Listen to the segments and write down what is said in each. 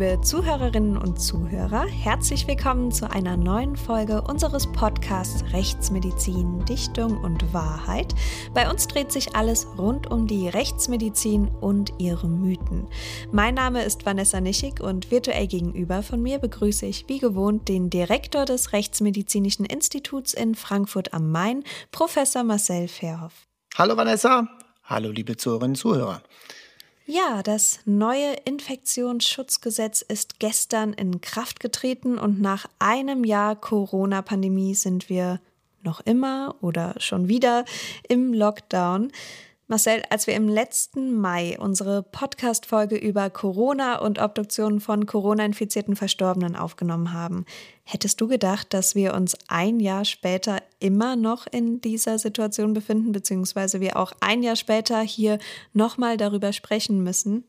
Liebe Zuhörerinnen und Zuhörer, herzlich willkommen zu einer neuen Folge unseres Podcasts Rechtsmedizin, Dichtung und Wahrheit. Bei uns dreht sich alles rund um die Rechtsmedizin und ihre Mythen. Mein Name ist Vanessa Nischig und virtuell gegenüber von mir begrüße ich wie gewohnt den Direktor des Rechtsmedizinischen Instituts in Frankfurt am Main, Professor Marcel Verhoff. Hallo Vanessa, hallo liebe Zuhörerinnen und Zuhörer. Ja, das neue Infektionsschutzgesetz ist gestern in Kraft getreten und nach einem Jahr Corona-Pandemie sind wir noch immer oder schon wieder im Lockdown. Marcel, als wir im letzten Mai unsere Podcast-Folge über Corona und Obduktionen von Corona-infizierten Verstorbenen aufgenommen haben, hättest du gedacht, dass wir uns ein Jahr später immer noch in dieser Situation befinden, beziehungsweise wir auch ein Jahr später hier nochmal darüber sprechen müssen?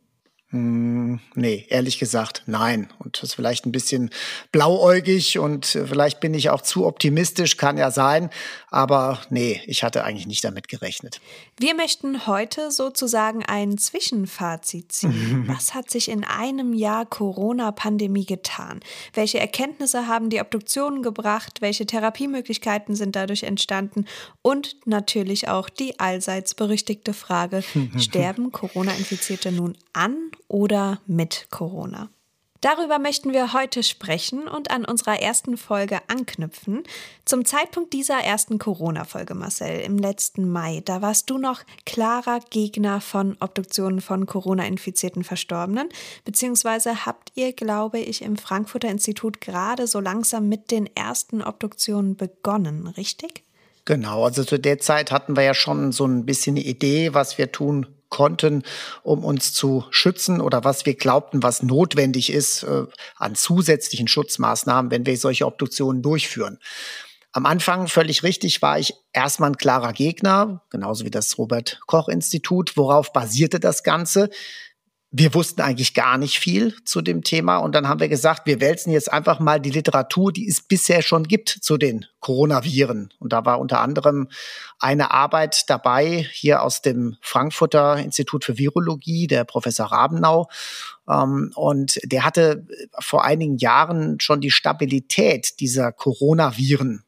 Hm, nee, ehrlich gesagt, nein. Und das ist vielleicht ein bisschen blauäugig und vielleicht bin ich auch zu optimistisch, kann ja sein. Aber nee, ich hatte eigentlich nicht damit gerechnet. Wir möchten heute sozusagen ein Zwischenfazit ziehen. Was hat sich in einem Jahr Corona-Pandemie getan? Welche Erkenntnisse haben die Obduktionen gebracht? Welche Therapiemöglichkeiten sind dadurch entstanden? Und natürlich auch die allseits berüchtigte Frage, sterben Corona-Infizierte nun an oder mit Corona. Darüber möchten wir heute sprechen und an unserer ersten Folge anknüpfen. Zum Zeitpunkt dieser ersten Corona-Folge, Marcel, im letzten Mai, da warst du noch klarer Gegner von Obduktionen von Corona-infizierten Verstorbenen, beziehungsweise habt ihr, glaube ich, im Frankfurter Institut gerade so langsam mit den ersten Obduktionen begonnen, richtig? Genau, also zu der Zeit hatten wir ja schon so ein bisschen eine Idee, was wir tun konnten, um uns zu schützen oder was wir glaubten, was notwendig ist äh, an zusätzlichen Schutzmaßnahmen, wenn wir solche Obduktionen durchführen. Am Anfang völlig richtig war ich erstmal ein klarer Gegner, genauso wie das Robert Koch Institut. Worauf basierte das Ganze? Wir wussten eigentlich gar nicht viel zu dem Thema und dann haben wir gesagt, wir wälzen jetzt einfach mal die Literatur, die es bisher schon gibt zu den Coronaviren. Und da war unter anderem eine Arbeit dabei hier aus dem Frankfurter Institut für Virologie, der Professor Rabenau. Ähm, und der hatte vor einigen Jahren schon die Stabilität dieser Coronaviren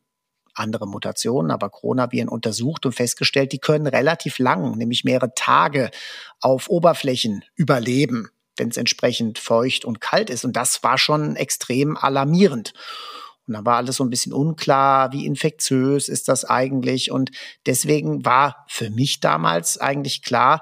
andere Mutationen, aber Coronaviren untersucht und festgestellt, die können relativ lang, nämlich mehrere Tage auf Oberflächen überleben, wenn es entsprechend feucht und kalt ist. Und das war schon extrem alarmierend. Und dann war alles so ein bisschen unklar, wie infektiös ist das eigentlich. Und deswegen war für mich damals eigentlich klar,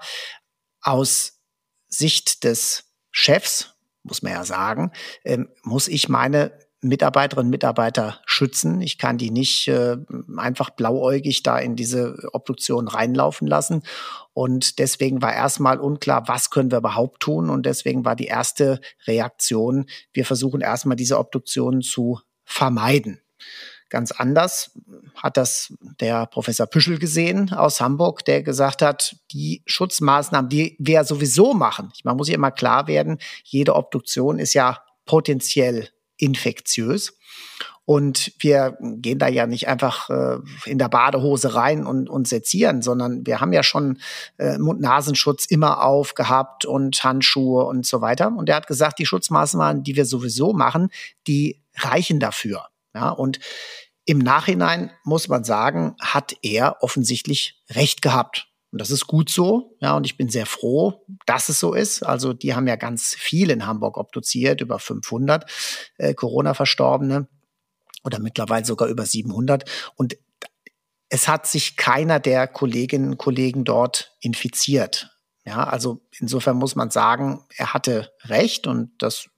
aus Sicht des Chefs, muss man ja sagen, ähm, muss ich meine Mitarbeiterinnen und Mitarbeiter schützen. Ich kann die nicht äh, einfach blauäugig da in diese Obduktion reinlaufen lassen. Und deswegen war erstmal unklar, was können wir überhaupt tun. Und deswegen war die erste Reaktion, wir versuchen erstmal diese Obduktion zu vermeiden. Ganz anders hat das der Professor Püschel gesehen aus Hamburg, der gesagt hat, die Schutzmaßnahmen, die wir sowieso machen, man muss sich immer klar werden, jede Obduktion ist ja potenziell infektiös. Und wir gehen da ja nicht einfach äh, in der Badehose rein und, und sezieren, sondern wir haben ja schon äh, Mund-Nasenschutz immer aufgehabt und Handschuhe und so weiter. Und er hat gesagt, die Schutzmaßnahmen, die wir sowieso machen, die reichen dafür. Ja, und im Nachhinein muss man sagen, hat er offensichtlich recht gehabt. Und das ist gut so. Ja, und ich bin sehr froh, dass es so ist. Also, die haben ja ganz viel in Hamburg obduziert, über 500 äh, Corona-Verstorbene oder mittlerweile sogar über 700. Und es hat sich keiner der Kolleginnen und Kollegen dort infiziert. Ja, also insofern muss man sagen, er hatte recht und das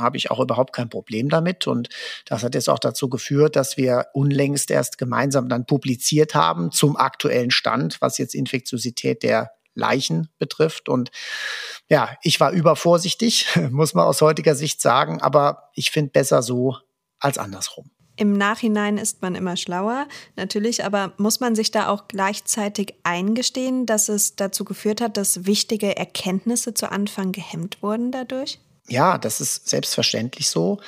habe ich auch überhaupt kein Problem damit. Und das hat jetzt auch dazu geführt, dass wir unlängst erst gemeinsam dann publiziert haben zum aktuellen Stand, was jetzt Infektiosität der Leichen betrifft. Und ja, ich war übervorsichtig, muss man aus heutiger Sicht sagen, aber ich finde besser so als andersrum. Im Nachhinein ist man immer schlauer, natürlich, aber muss man sich da auch gleichzeitig eingestehen, dass es dazu geführt hat, dass wichtige Erkenntnisse zu Anfang gehemmt wurden dadurch? Ja, das ist selbstverständlich so.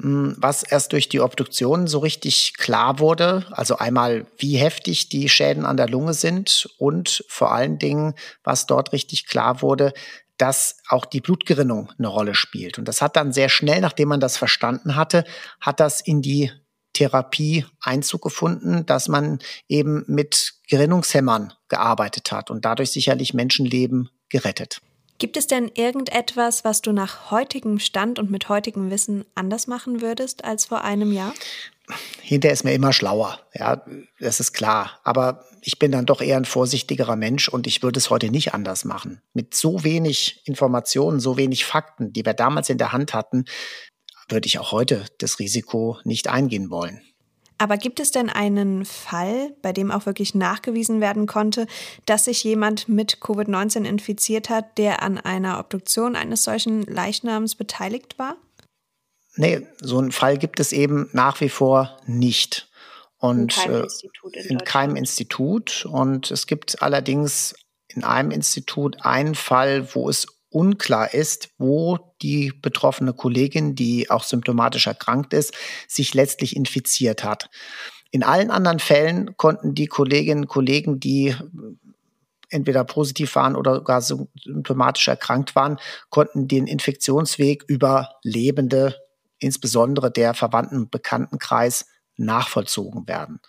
Hm, was erst durch die Obduktion so richtig klar wurde, also einmal, wie heftig die Schäden an der Lunge sind und vor allen Dingen, was dort richtig klar wurde, dass auch die Blutgerinnung eine Rolle spielt. Und das hat dann sehr schnell, nachdem man das verstanden hatte, hat das in die Therapie Einzug gefunden, dass man eben mit Gerinnungshämmern gearbeitet hat und dadurch sicherlich Menschenleben gerettet. Gibt es denn irgendetwas, was du nach heutigem Stand und mit heutigem Wissen anders machen würdest als vor einem Jahr? Hinterher ist mir immer schlauer, ja, das ist klar. Aber ich bin dann doch eher ein vorsichtigerer Mensch und ich würde es heute nicht anders machen. Mit so wenig Informationen, so wenig Fakten, die wir damals in der Hand hatten, würde ich auch heute das Risiko nicht eingehen wollen. Aber gibt es denn einen Fall, bei dem auch wirklich nachgewiesen werden konnte, dass sich jemand mit Covid-19 infiziert hat, der an einer Obduktion eines solchen Leichnams beteiligt war? Nee, so einen Fall gibt es eben nach wie vor nicht. Und in keinem, äh, Institut, in in keinem Institut. Und es gibt allerdings in einem Institut einen Fall, wo es unklar ist, wo die betroffene Kollegin, die auch symptomatisch erkrankt ist, sich letztlich infiziert hat. In allen anderen Fällen konnten die Kolleginnen und Kollegen, die entweder positiv waren oder gar symptomatisch erkrankt waren, konnten den Infektionsweg über Lebende, insbesondere der Verwandten- und Bekanntenkreis, nachvollzogen werden.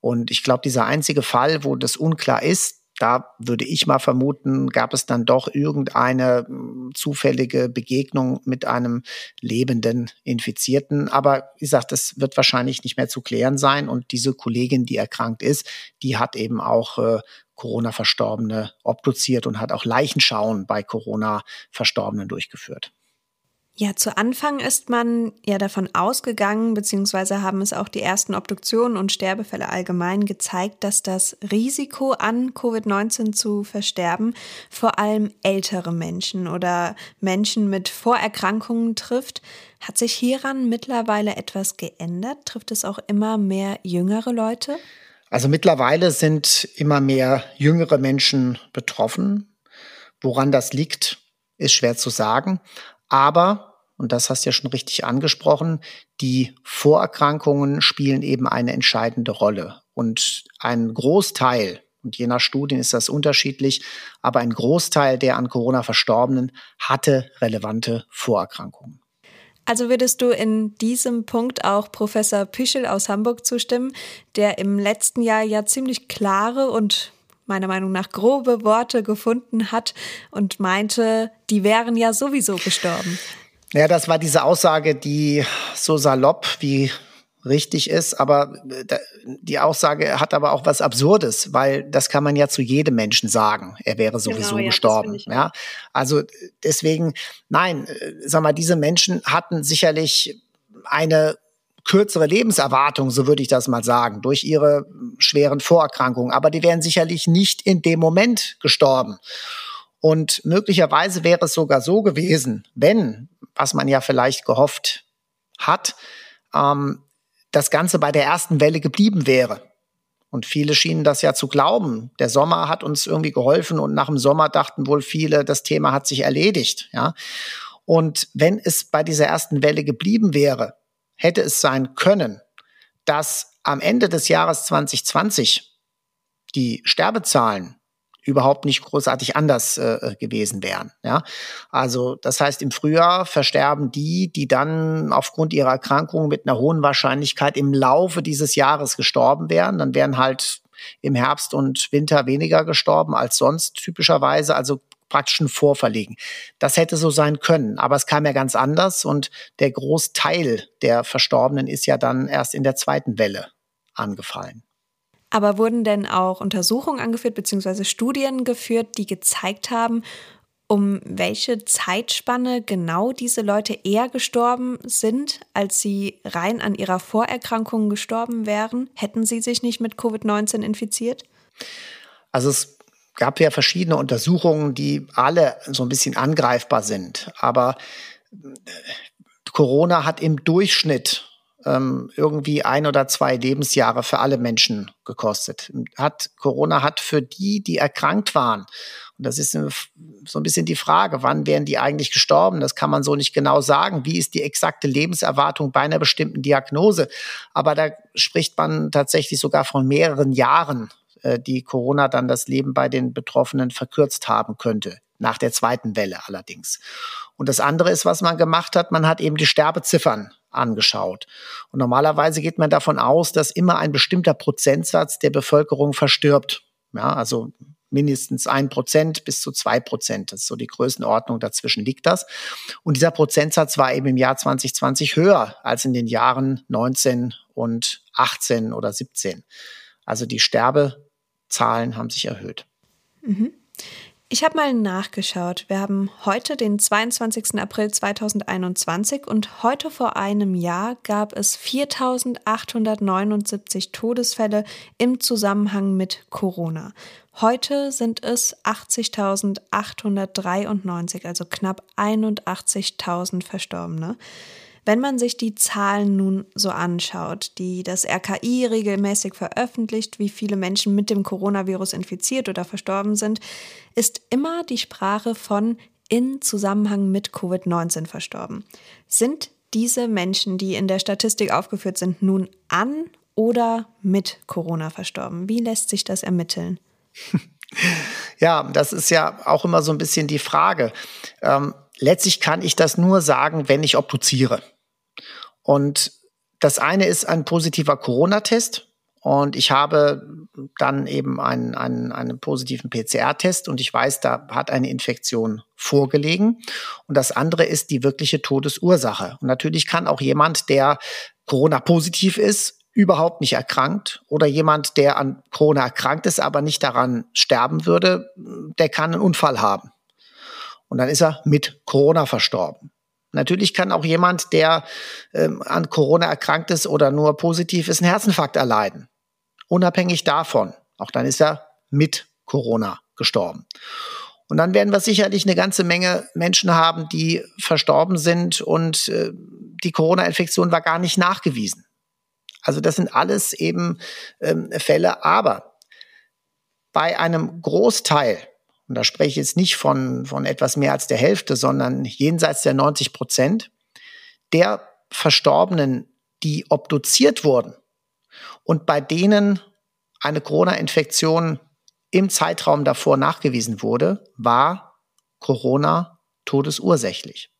Und ich glaube, dieser einzige Fall, wo das unklar ist, da würde ich mal vermuten, gab es dann doch irgendeine hm, zufällige Begegnung mit einem lebenden Infizierten. Aber wie gesagt, das wird wahrscheinlich nicht mehr zu klären sein. Und diese Kollegin, die erkrankt ist, die hat eben auch äh, Corona-Verstorbene obduziert und hat auch Leichenschauen bei Corona-Verstorbenen durchgeführt. Ja, zu Anfang ist man ja davon ausgegangen, beziehungsweise haben es auch die ersten Obduktionen und Sterbefälle allgemein gezeigt, dass das Risiko an Covid-19 zu versterben vor allem ältere Menschen oder Menschen mit Vorerkrankungen trifft. Hat sich hieran mittlerweile etwas geändert? Trifft es auch immer mehr jüngere Leute? Also mittlerweile sind immer mehr jüngere Menschen betroffen. Woran das liegt, ist schwer zu sagen. Aber, und das hast du ja schon richtig angesprochen, die Vorerkrankungen spielen eben eine entscheidende Rolle. Und ein Großteil, und je nach Studien ist das unterschiedlich, aber ein Großteil der an Corona Verstorbenen hatte relevante Vorerkrankungen. Also würdest du in diesem Punkt auch Professor Püschel aus Hamburg zustimmen, der im letzten Jahr ja ziemlich klare und meiner Meinung nach grobe Worte gefunden hat und meinte, die wären ja sowieso gestorben. Ja, das war diese Aussage, die so salopp wie richtig ist, aber äh, die Aussage hat aber auch was Absurdes, weil das kann man ja zu jedem Menschen sagen. Er wäre genau, sowieso genau, gestorben. Ja, also deswegen, nein, äh, sag mal, diese Menschen hatten sicherlich eine kürzere Lebenserwartung, so würde ich das mal sagen, durch ihre schweren Vorerkrankungen. Aber die wären sicherlich nicht in dem Moment gestorben. Und möglicherweise wäre es sogar so gewesen, wenn, was man ja vielleicht gehofft hat, ähm, das Ganze bei der ersten Welle geblieben wäre. Und viele schienen das ja zu glauben. Der Sommer hat uns irgendwie geholfen und nach dem Sommer dachten wohl viele, das Thema hat sich erledigt, ja. Und wenn es bei dieser ersten Welle geblieben wäre, hätte es sein können, dass am Ende des Jahres 2020 die Sterbezahlen überhaupt nicht großartig anders äh, gewesen wären. Ja? Also das heißt, im Frühjahr versterben die, die dann aufgrund ihrer Erkrankung mit einer hohen Wahrscheinlichkeit im Laufe dieses Jahres gestorben wären. Dann wären halt im Herbst und Winter weniger gestorben als sonst typischerweise. Also praktisch ein Vorverlegen. Das hätte so sein können, aber es kam ja ganz anders und der Großteil der Verstorbenen ist ja dann erst in der zweiten Welle angefallen. Aber wurden denn auch Untersuchungen angeführt bzw. Studien geführt, die gezeigt haben, um welche Zeitspanne genau diese Leute eher gestorben sind, als sie rein an ihrer Vorerkrankung gestorben wären? Hätten sie sich nicht mit Covid-19 infiziert? Also es gab ja verschiedene Untersuchungen, die alle so ein bisschen angreifbar sind. Aber äh, Corona hat im Durchschnitt ähm, irgendwie ein oder zwei Lebensjahre für alle Menschen gekostet. Hat, Corona hat für die, die erkrankt waren, und das ist so ein bisschen die Frage, wann wären die eigentlich gestorben? Das kann man so nicht genau sagen. Wie ist die exakte Lebenserwartung bei einer bestimmten Diagnose? Aber da spricht man tatsächlich sogar von mehreren Jahren äh, die Corona dann das Leben bei den Betroffenen verkürzt haben könnte. nach der zweiten Welle allerdings. Und das andere ist, was man gemacht hat, man hat eben die Sterbeziffern angeschaut. Und normalerweise geht man davon aus, dass immer ein bestimmter Prozentsatz der Bevölkerung verstirbt. Ja, also mindestens ein Prozent bis zu zwei Prozent. Das ist so die Größenordnung, dazwischen liegt das. Und dieser Prozentsatz war eben im Jahr 2020 höher als in den Jahren 19 und 18 oder 17. Also die Sterbezahlen haben sich erhöht. Mhm. Ich habe mal nachgeschaut. Wir haben heute den 22. April 2021 und heute vor einem Jahr gab es 4879 Todesfälle im Zusammenhang mit Corona. Heute sind es 80.893, also knapp 81.000 Verstorbene. Wenn man sich die Zahlen nun so anschaut, die das RKI regelmäßig veröffentlicht, wie viele Menschen mit dem Coronavirus infiziert oder verstorben sind, ist immer die Sprache von in Zusammenhang mit Covid-19 verstorben. Sind diese Menschen, die in der Statistik aufgeführt sind, nun an oder mit Corona verstorben? Wie lässt sich das ermitteln? Ja, das ist ja auch immer so ein bisschen die Frage. Ähm, letztlich kann ich das nur sagen, wenn ich obduziere. Und das eine ist ein positiver Corona-Test. Und ich habe dann eben einen, einen, einen positiven PCR-Test und ich weiß, da hat eine Infektion vorgelegen. Und das andere ist die wirkliche Todesursache. Und natürlich kann auch jemand, der Corona-positiv ist, überhaupt nicht erkrankt oder jemand, der an Corona erkrankt ist, aber nicht daran sterben würde, der kann einen Unfall haben. Und dann ist er mit Corona verstorben. Natürlich kann auch jemand, der ähm, an Corona erkrankt ist oder nur positiv ist, einen Herzinfarkt erleiden. Unabhängig davon. Auch dann ist er mit Corona gestorben. Und dann werden wir sicherlich eine ganze Menge Menschen haben, die verstorben sind und äh, die Corona-Infektion war gar nicht nachgewiesen. Also das sind alles eben ähm, Fälle. Aber bei einem Großteil und da spreche ich jetzt nicht von, von etwas mehr als der Hälfte, sondern jenseits der 90 Prozent, der Verstorbenen, die obduziert wurden und bei denen eine Corona-Infektion im Zeitraum davor nachgewiesen wurde, war Corona todesursächlich.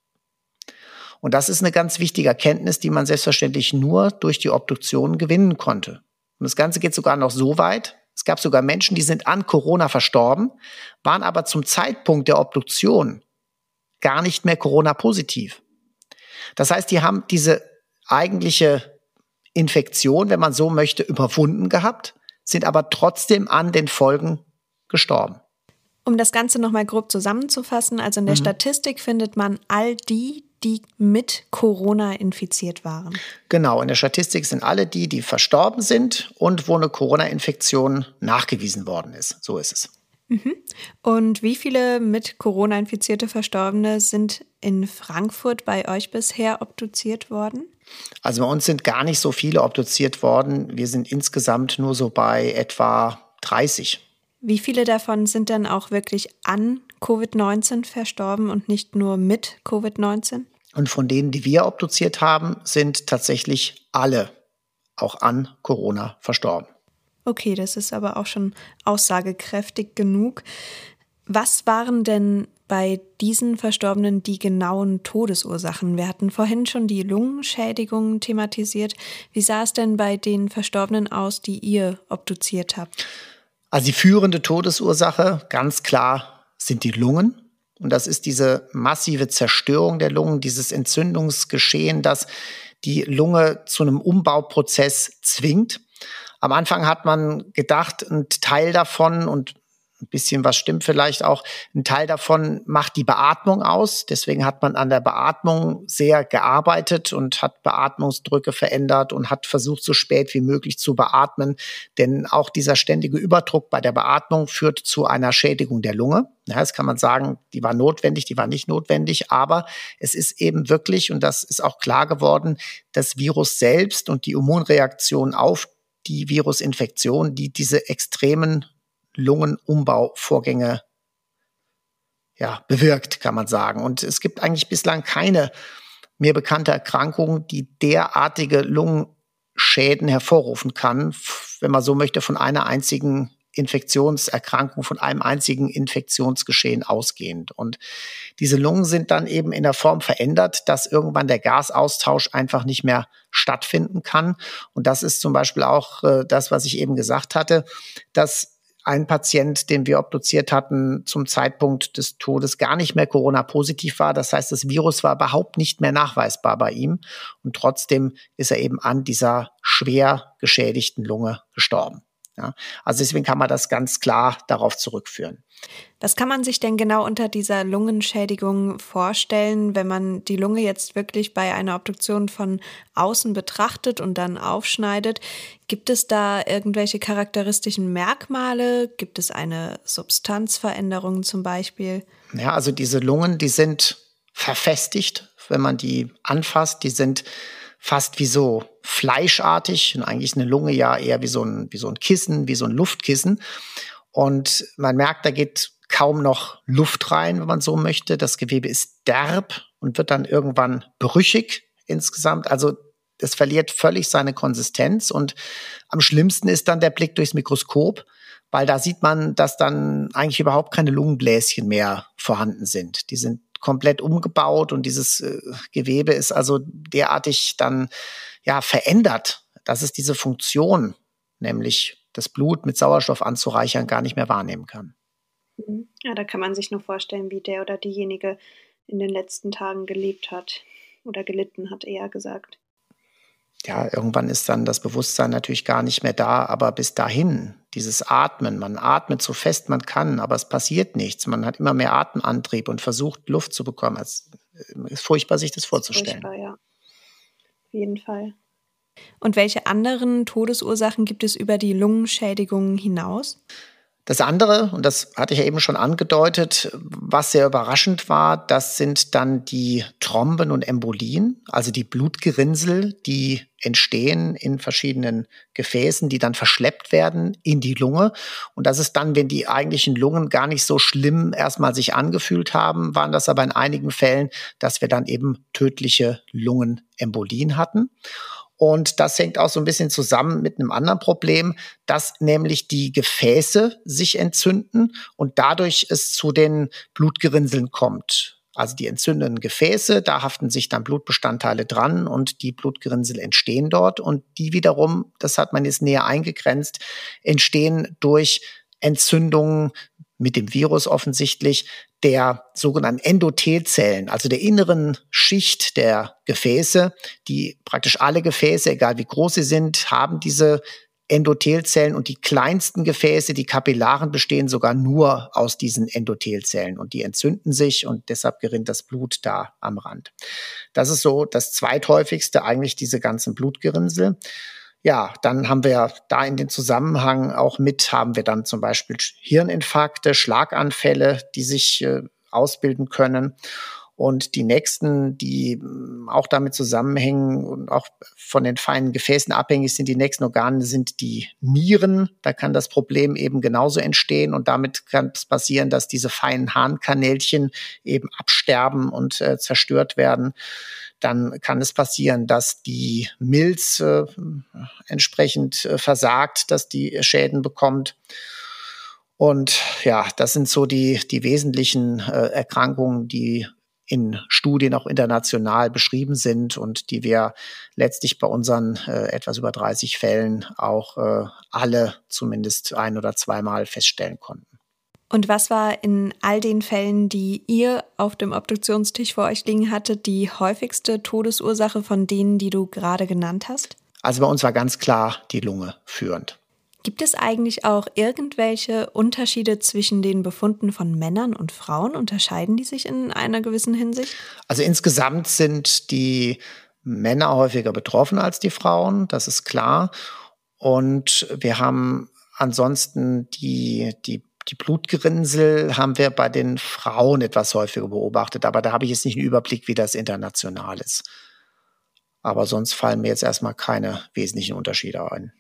Und das ist eine ganz wichtige Erkenntnis, die man selbstverständlich nur durch die Obduktion gewinnen konnte. Und das Ganze geht sogar noch so weit, es gab sogar Menschen, die sind an Corona verstorben, waren aber zum Zeitpunkt der Obduktion gar nicht mehr Corona-positiv. Das heißt, die haben diese eigentliche Infektion, wenn man so möchte, überwunden gehabt, sind aber trotzdem an den Folgen gestorben. Um das Ganze nochmal grob zusammenzufassen, also in der mhm. Statistik findet man all die, die mit Corona infiziert waren. Genau, in der Statistik sind alle die, die verstorben sind und wo eine Corona-Infektion nachgewiesen worden ist. So ist es. Mhm. Und wie viele mit Corona infizierte Verstorbene sind in Frankfurt bei euch bisher obduziert worden? Also bei uns sind gar nicht so viele obduziert worden. Wir sind insgesamt nur so bei etwa 30. Wie viele davon sind denn auch wirklich an Covid-19 verstorben und nicht nur mit Covid-19? Und von denen, die wir obduziert haben, sind tatsächlich alle auch an Corona verstorben. Okay, das ist aber auch schon aussagekräftig genug. Was waren denn bei diesen Verstorbenen die genauen Todesursachen? Wir hatten vorhin schon die Lungenschädigungen thematisiert. Wie sah es denn bei den Verstorbenen aus, die ihr obduziert habt? Also die führende Todesursache, ganz klar, sind die Lungen. Und das ist diese massive Zerstörung der Lungen, dieses Entzündungsgeschehen, das die Lunge zu einem Umbauprozess zwingt. Am Anfang hat man gedacht, ein Teil davon und ein bisschen was stimmt vielleicht auch. Ein Teil davon macht die Beatmung aus. Deswegen hat man an der Beatmung sehr gearbeitet und hat Beatmungsdrücke verändert und hat versucht, so spät wie möglich zu beatmen. Denn auch dieser ständige Überdruck bei der Beatmung führt zu einer Schädigung der Lunge. Ja, das kann man sagen, die war notwendig, die war nicht notwendig, aber es ist eben wirklich, und das ist auch klar geworden, das Virus selbst und die Immunreaktion auf die Virusinfektion, die diese extremen Lungenumbauvorgänge ja, bewirkt, kann man sagen. Und es gibt eigentlich bislang keine mir bekannte Erkrankung, die derartige Lungenschäden hervorrufen kann, wenn man so möchte, von einer einzigen Infektionserkrankung, von einem einzigen Infektionsgeschehen ausgehend. Und diese Lungen sind dann eben in der Form verändert, dass irgendwann der Gasaustausch einfach nicht mehr stattfinden kann. Und das ist zum Beispiel auch äh, das, was ich eben gesagt hatte, dass ein Patient, den wir obduziert hatten, zum Zeitpunkt des Todes gar nicht mehr Corona-positiv war. Das heißt, das Virus war überhaupt nicht mehr nachweisbar bei ihm. Und trotzdem ist er eben an dieser schwer geschädigten Lunge gestorben. Ja, also deswegen kann man das ganz klar darauf zurückführen. Was kann man sich denn genau unter dieser Lungenschädigung vorstellen, wenn man die Lunge jetzt wirklich bei einer Obduktion von außen betrachtet und dann aufschneidet? Gibt es da irgendwelche charakteristischen Merkmale? Gibt es eine Substanzveränderung zum Beispiel? Ja, also diese Lungen, die sind verfestigt, wenn man die anfasst. Die sind fast wie so fleischartig und eigentlich eine Lunge ja eher wie so ein, wie so ein Kissen, wie so ein Luftkissen. Und man merkt, da geht kaum noch Luft rein, wenn man so möchte. Das Gewebe ist derb und wird dann irgendwann brüchig insgesamt. Also es verliert völlig seine Konsistenz und am schlimmsten ist dann der Blick durchs Mikroskop, weil da sieht man, dass dann eigentlich überhaupt keine Lungenbläschen mehr vorhanden sind. Die sind komplett umgebaut und dieses äh, Gewebe ist also derartig dann ja verändert, dass es diese Funktion, nämlich das Blut mit Sauerstoff anzureichern, gar nicht mehr wahrnehmen kann. Mhm. Ja, da kann man sich nur vorstellen, wie der oder diejenige in den letzten Tagen gelebt hat oder gelitten hat, eher gesagt ja, irgendwann ist dann das Bewusstsein natürlich gar nicht mehr da, aber bis dahin, dieses Atmen, man atmet so fest man kann, aber es passiert nichts. Man hat immer mehr Atemantrieb und versucht, Luft zu bekommen. Es ist furchtbar, sich das vorzustellen. Furchtbar, ja. Auf jeden Fall. Und welche anderen Todesursachen gibt es über die Lungenschädigungen hinaus? Das andere, und das hatte ich ja eben schon angedeutet, was sehr überraschend war, das sind dann die Thromben und Embolien, also die Blutgerinnsel, die entstehen in verschiedenen Gefäßen, die dann verschleppt werden in die Lunge. Und das ist dann, wenn die eigentlichen Lungen gar nicht so schlimm erstmal sich angefühlt haben, waren das aber in einigen Fällen, dass wir dann eben tödliche Lungenembolien hatten. Und das hängt auch so ein bisschen zusammen mit einem anderen Problem, dass nämlich die Gefäße sich entzünden und dadurch es zu den Blutgerinnseln kommt. Also die entzündenden Gefäße, da haften sich dann Blutbestandteile dran und die Blutgerinnsel entstehen dort und die wiederum, das hat man jetzt näher eingegrenzt, entstehen durch Entzündungen mit dem Virus offensichtlich der sogenannten Endothelzellen, also der inneren Schicht der Gefäße, die praktisch alle Gefäße, egal wie groß sie sind, haben diese Endothelzellen und die kleinsten Gefäße, die Kapillaren, bestehen sogar nur aus diesen Endothelzellen und die entzünden sich und deshalb gerinnt das Blut da am Rand. Das ist so das zweithäufigste eigentlich diese ganzen Blutgerinnsel ja, dann haben wir da in den Zusammenhang auch mit, haben wir dann zum Beispiel Hirninfarkte, Schlaganfälle, die sich äh, ausbilden können. Und die nächsten, die mm, auch damit zusammenhängen und auch von den feinen Gefäßen abhängig sind, die nächsten Organe sind die Nieren. Da kann das Problem eben genauso entstehen und damit kann es passieren, dass diese feinen Harnkanälchen eben absterben und äh, zerstört werden dann kann es passieren, dass die Milz äh, entsprechend äh, versagt, dass die Schäden bekommt. Und ja, das sind so die, die wesentlichen äh, Erkrankungen, die in Studien auch international beschrieben sind und die wir letztlich bei unseren äh, etwas über 30 Fällen auch äh, alle zumindest ein oder zweimal feststellen konnten. Und was war in all den Fällen, die ihr auf dem Obduktionstisch vor euch liegen hattet, die häufigste Todesursache von denen, die du gerade genannt hast? Also bei uns war ganz klar die Lunge führend. Gibt es eigentlich auch irgendwelche Unterschiede zwischen den Befunden von Männern und Frauen? Unterscheiden die sich in einer gewissen Hinsicht? Also insgesamt sind die Männer häufiger betroffen als die Frauen, das ist klar. Und wir haben ansonsten die, die die Blutgerinnsel haben wir bei den Frauen etwas häufiger beobachtet, aber da habe ich jetzt nicht einen Überblick, wie das international ist. Aber sonst fallen mir jetzt erstmal keine wesentlichen Unterschiede ein.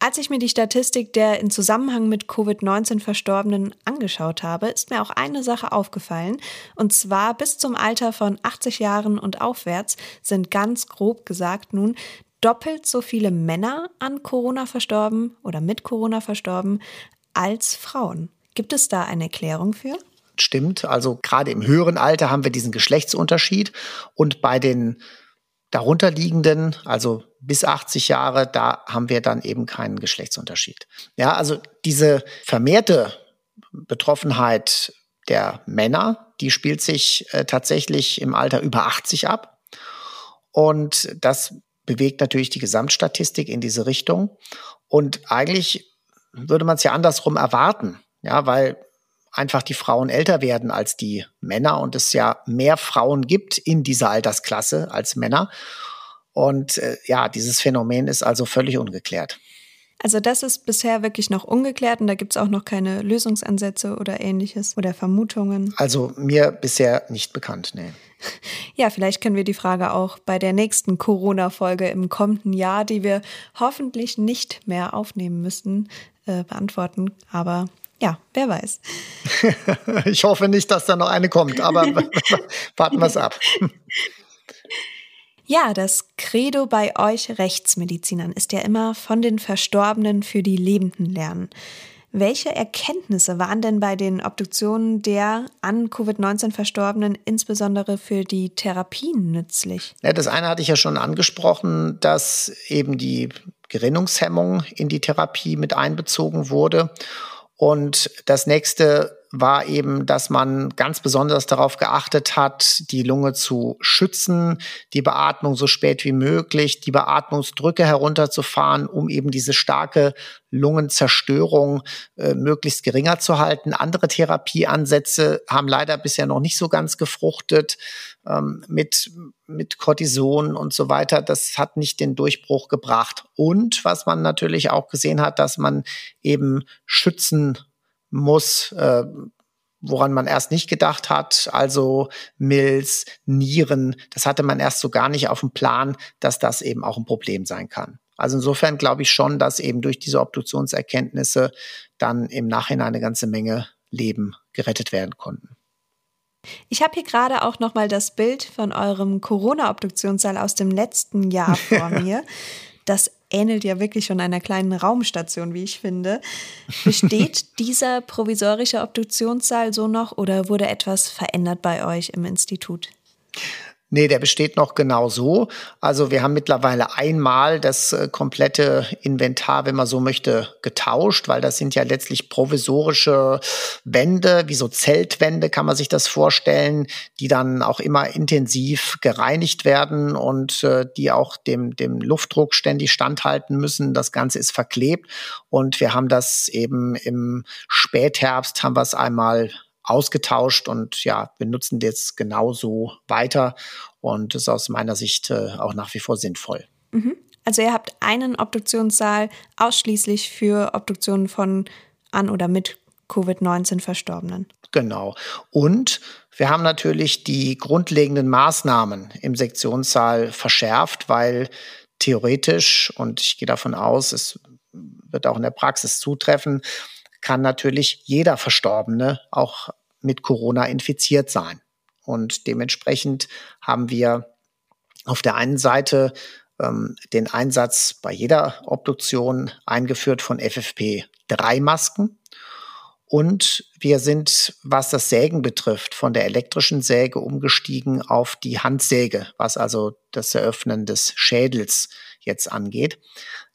Als ich mir die Statistik der in Zusammenhang mit Covid-19 Verstorbenen angeschaut habe, ist mir auch eine Sache aufgefallen. Und zwar bis zum Alter von 80 Jahren und aufwärts sind ganz grob gesagt nun doppelt so viele Männer an Corona verstorben oder mit Corona verstorben als Frauen. Gibt es da eine Erklärung für? Stimmt, also gerade im höheren Alter haben wir diesen Geschlechtsunterschied und bei den darunterliegenden, also bis 80 Jahre, da haben wir dann eben keinen Geschlechtsunterschied. Ja, also diese vermehrte Betroffenheit der Männer, die spielt sich äh, tatsächlich im Alter über 80 ab. Und das bewegt natürlich die Gesamtstatistik in diese Richtung. Und eigentlich würde man es ja andersrum erwarten, ja, weil einfach die Frauen älter werden als die Männer und es ja mehr Frauen gibt in dieser Altersklasse als Männer. Und äh, ja, dieses Phänomen ist also völlig ungeklärt. Also das ist bisher wirklich noch ungeklärt und da gibt es auch noch keine Lösungsansätze oder ähnliches oder Vermutungen. Also mir bisher nicht bekannt, nee. Ja, vielleicht können wir die Frage auch bei der nächsten Corona-Folge im kommenden Jahr, die wir hoffentlich nicht mehr aufnehmen müssen, äh, beantworten. Aber ja, wer weiß. ich hoffe nicht, dass da noch eine kommt, aber warten wir es ab. Ja, das Credo bei euch Rechtsmedizinern ist ja immer von den Verstorbenen für die Lebenden lernen. Welche Erkenntnisse waren denn bei den Obduktionen der an Covid-19 Verstorbenen insbesondere für die Therapien nützlich? Ja, das eine hatte ich ja schon angesprochen, dass eben die Gerinnungshemmung in die Therapie mit einbezogen wurde. Und das nächste war eben, dass man ganz besonders darauf geachtet hat, die Lunge zu schützen, die Beatmung so spät wie möglich, die Beatmungsdrücke herunterzufahren, um eben diese starke Lungenzerstörung äh, möglichst geringer zu halten. Andere Therapieansätze haben leider bisher noch nicht so ganz gefruchtet ähm, mit, mit Cortison und so weiter. Das hat nicht den Durchbruch gebracht. Und was man natürlich auch gesehen hat, dass man eben schützen muss, äh, woran man erst nicht gedacht hat, also Milz, Nieren, das hatte man erst so gar nicht auf dem Plan, dass das eben auch ein Problem sein kann. Also insofern glaube ich schon, dass eben durch diese Obduktionserkenntnisse dann im Nachhinein eine ganze Menge Leben gerettet werden konnten. Ich habe hier gerade auch noch mal das Bild von eurem Corona-Obduktionssaal aus dem letzten Jahr vor mir. Das ähnelt ja wirklich schon einer kleinen Raumstation, wie ich finde. Besteht dieser provisorische Obduktionssaal so noch oder wurde etwas verändert bei euch im Institut? Nee, der besteht noch genau so. Also wir haben mittlerweile einmal das äh, komplette Inventar, wenn man so möchte, getauscht, weil das sind ja letztlich provisorische Wände, wie so Zeltwände kann man sich das vorstellen, die dann auch immer intensiv gereinigt werden und äh, die auch dem, dem Luftdruck ständig standhalten müssen. Das Ganze ist verklebt und wir haben das eben im Spätherbst haben wir es einmal ausgetauscht und ja, benutzen das genauso weiter und ist aus meiner Sicht äh, auch nach wie vor sinnvoll. Mhm. Also ihr habt einen Obduktionssaal ausschließlich für Obduktionen von an oder mit Covid-19 Verstorbenen. Genau. Und wir haben natürlich die grundlegenden Maßnahmen im Sektionssaal verschärft, weil theoretisch, und ich gehe davon aus, es wird auch in der Praxis zutreffen, kann natürlich jeder Verstorbene auch mit Corona infiziert sein. Und dementsprechend haben wir auf der einen Seite ähm, den Einsatz bei jeder Obduktion eingeführt von FFP3-Masken. Und wir sind, was das Sägen betrifft, von der elektrischen Säge umgestiegen auf die Handsäge, was also das Eröffnen des Schädels jetzt angeht.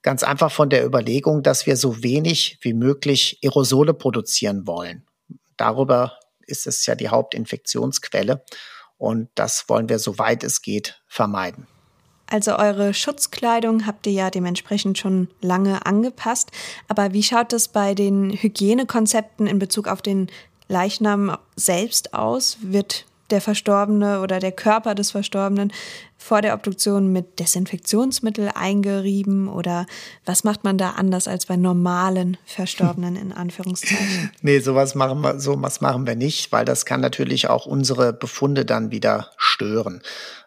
Ganz einfach von der Überlegung, dass wir so wenig wie möglich Aerosole produzieren wollen. Darüber ist es ja die Hauptinfektionsquelle und das wollen wir, soweit es geht, vermeiden. Also eure Schutzkleidung habt ihr ja dementsprechend schon lange angepasst. Aber wie schaut es bei den Hygienekonzepten in Bezug auf den Leichnam selbst aus? Wird der Verstorbene oder der Körper des Verstorbenen vor der Obduktion mit Desinfektionsmittel eingerieben oder was macht man da anders als bei normalen Verstorbenen in Anführungszeichen? nee, sowas machen wir, sowas machen wir nicht, weil das kann natürlich auch unsere Befunde dann wieder stören.